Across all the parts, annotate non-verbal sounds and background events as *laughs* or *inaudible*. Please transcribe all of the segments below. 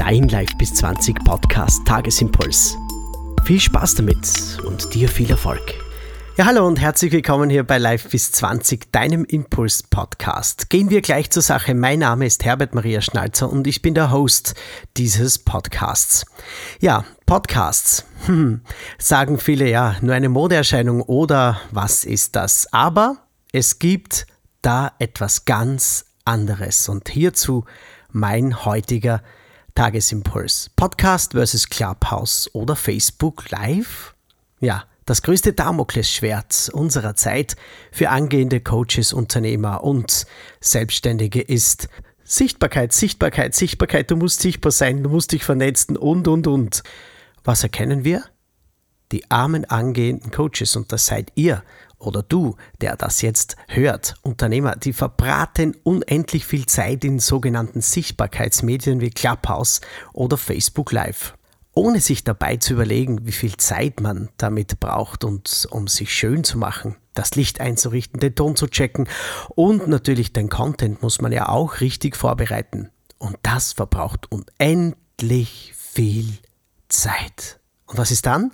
dein Live bis 20 Podcast Tagesimpuls. Viel Spaß damit und dir viel Erfolg. Ja, hallo und herzlich willkommen hier bei Live bis 20, deinem Impuls-Podcast. Gehen wir gleich zur Sache. Mein Name ist Herbert Maria Schnalzer und ich bin der Host dieses Podcasts. Ja, Podcasts. *laughs* Hm, sagen viele ja, nur eine Modeerscheinung oder was ist das? Aber es gibt da etwas ganz anderes und hierzu mein heutiger Tagesimpuls. Podcast versus Clubhouse oder Facebook Live? Ja, das größte Damoklesschwert unserer Zeit für angehende Coaches, Unternehmer und Selbstständige ist Sichtbarkeit, Sichtbarkeit, Sichtbarkeit. Du musst sichtbar sein, du musst dich vernetzen und, und, und. Was erkennen wir? Die armen angehenden Coaches, und das seid ihr oder du, der das jetzt hört, Unternehmer, die verbraten unendlich viel Zeit in sogenannten Sichtbarkeitsmedien wie Clubhouse oder Facebook Live ohne sich dabei zu überlegen, wie viel Zeit man damit braucht und um sich schön zu machen, das Licht einzurichten, den Ton zu checken und natürlich den Content muss man ja auch richtig vorbereiten. Und das verbraucht unendlich viel Zeit. Und was ist dann?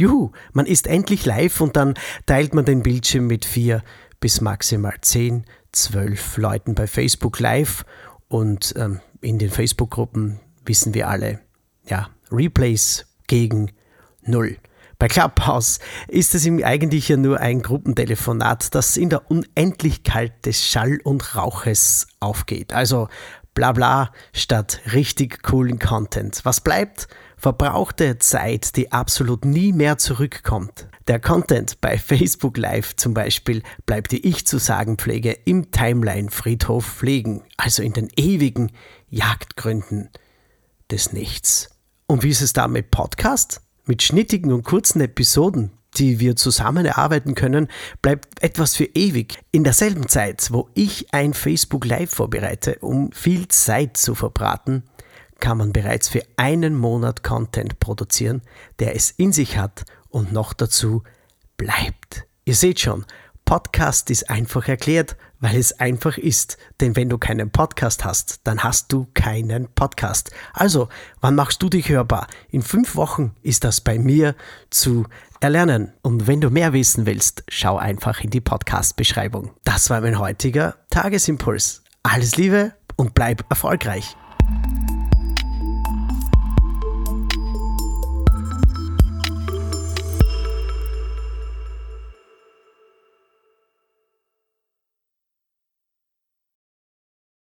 Juhu, man ist endlich live und dann teilt man den Bildschirm mit vier bis maximal zehn, zwölf Leuten bei Facebook Live und ähm, in den Facebook-Gruppen wissen wir alle, ja, Replays gegen null. Bei Clubhouse ist es eigentlich ja nur ein Gruppentelefonat, das in der Unendlichkeit des Schall und Rauches aufgeht. Also bla bla statt richtig coolen Content. Was bleibt? Verbrauchte Zeit, die absolut nie mehr zurückkommt. Der Content bei Facebook Live zum Beispiel bleibt, wie ich zu sagen pflege, im Timeline-Friedhof pflegen, also in den ewigen Jagdgründen des Nichts. Und wie ist es da mit Podcast? Mit schnittigen und kurzen Episoden, die wir zusammen erarbeiten können, bleibt etwas für ewig. In derselben Zeit, wo ich ein Facebook Live vorbereite, um viel Zeit zu verbraten, kann man bereits für einen Monat Content produzieren, der es in sich hat und noch dazu bleibt. Ihr seht schon, Podcast ist einfach erklärt, weil es einfach ist. Denn wenn du keinen Podcast hast, dann hast du keinen Podcast. Also, wann machst du dich hörbar? In fünf Wochen ist das bei mir zu erlernen. Und wenn du mehr wissen willst, schau einfach in die Podcast-Beschreibung. Das war mein heutiger Tagesimpuls. Alles Liebe und bleib erfolgreich.